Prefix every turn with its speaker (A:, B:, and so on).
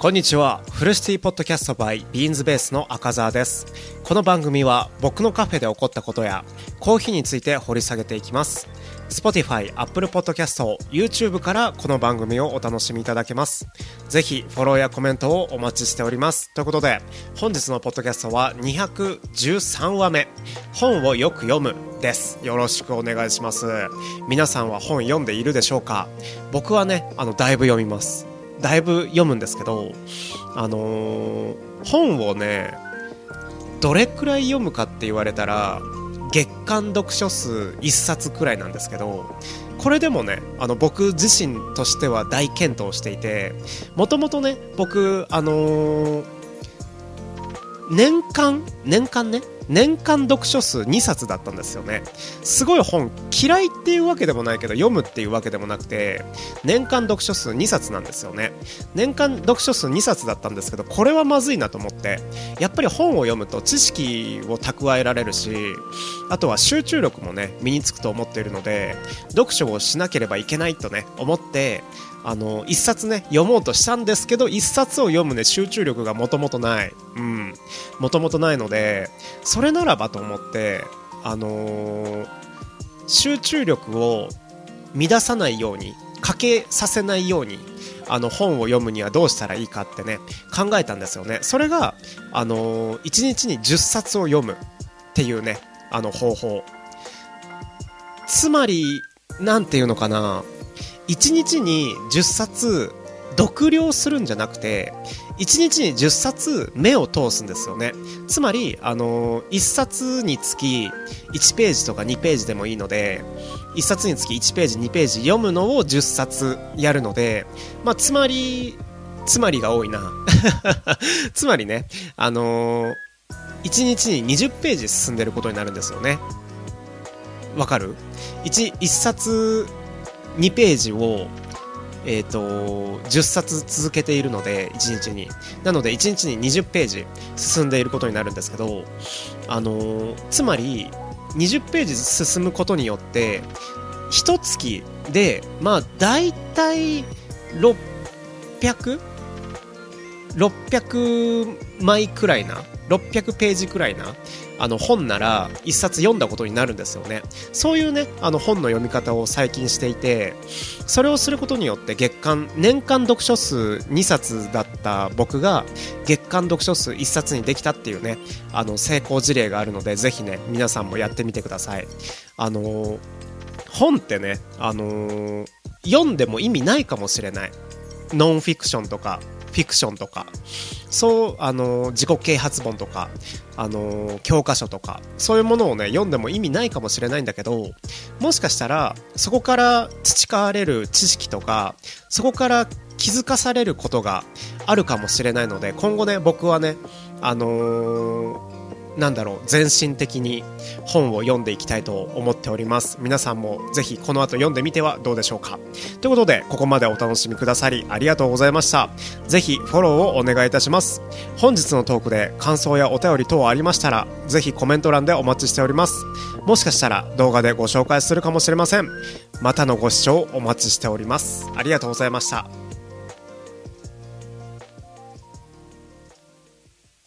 A: こんにちは。フルシティポッドキャスト by ビーンズベースの赤澤です。この番組は僕のカフェで起こったことやコーヒーについて掘り下げていきます。Spotify、Apple Podcast、YouTube からこの番組をお楽しみいただけます。ぜひフォローやコメントをお待ちしております。ということで、本日のポッドキャストは213話目、本をよく読むです。よろしくお願いします。皆さんは本読んでいるでしょうか？僕はね、あの、だいぶ読みます。だいぶ読むんですけど、あのー、本をねどれくらい読むかって言われたら月間読書数1冊くらいなんですけどこれでもねあの僕自身としては大健闘していてもともとね僕あのー、年間年間ね年間読書数2冊だったんですよね。すごい本嫌いっていうわけでもないけど読むっていうわけでもなくて年間読書数2冊なんですよね。年間読書数2冊だったんですけどこれはまずいなと思ってやっぱり本を読むと知識を蓄えられるしあとは集中力もね身につくと思っているので読書をしなければいけないとね思ってあの一冊ね読もうとしたんですけど一冊を読むね集中力がもともとない。うん。もともとないのでそれならばと思ってあのー、集中力を乱さないようにかけさせないようにあの本を読むにはどうしたらいいかってね考えたんですよね。それがあのー、1日に10冊を読むっていうねあの方法。つまり何て言うのかな。1日に10冊読了するんじゃなくて1日に10冊目を通すんですよね。つまり、あのー、1冊につき1ページとか2ページでもいいので1冊につき1ページ2ページ読むのを10冊やるので、まあ、つまりつまりが多いな。つまりね、あのー、1日に20ページ進んでることになるんですよね。わかる？1, 1冊2ページを、え、ー、と、10冊続けているので、1日に。なので、1日に20ページ進んでいることになるんですけど、あの、つまり、20ページ進むことによって、1月で、まあ、大体、600? 600枚くらいな600ページくらいなあの本なら1冊読んだことになるんですよね。そういうねあの本の読み方を最近していてそれをすることによって月間年間読書数2冊だった僕が月間読書数1冊にできたっていうねあの成功事例があるのでぜひね皆さんもやってみてください。あのー、本ってねあのー、読んでも意味ないかもしれない。ノンフィクションとかフィクションとかそうあの自己啓発本とかあの教科書とかそういうものをね読んでも意味ないかもしれないんだけどもしかしたらそこから培われる知識とかそこから気づかされることがあるかもしれないので今後ね僕はねあのーなんだろう全身的に本を読んでいきたいと思っております。皆さんもぜひこの後読んでみてはどうでしょうか。ということでここまでお楽しみくださりありがとうございました。ぜひフォローをお願いいたします。本日のトークで感想やお便り等ありましたらぜひコメント欄でお待ちしております。もしかしたら動画でご紹介するかもしれません。またのご視聴お待ちしております。ありがとうございました。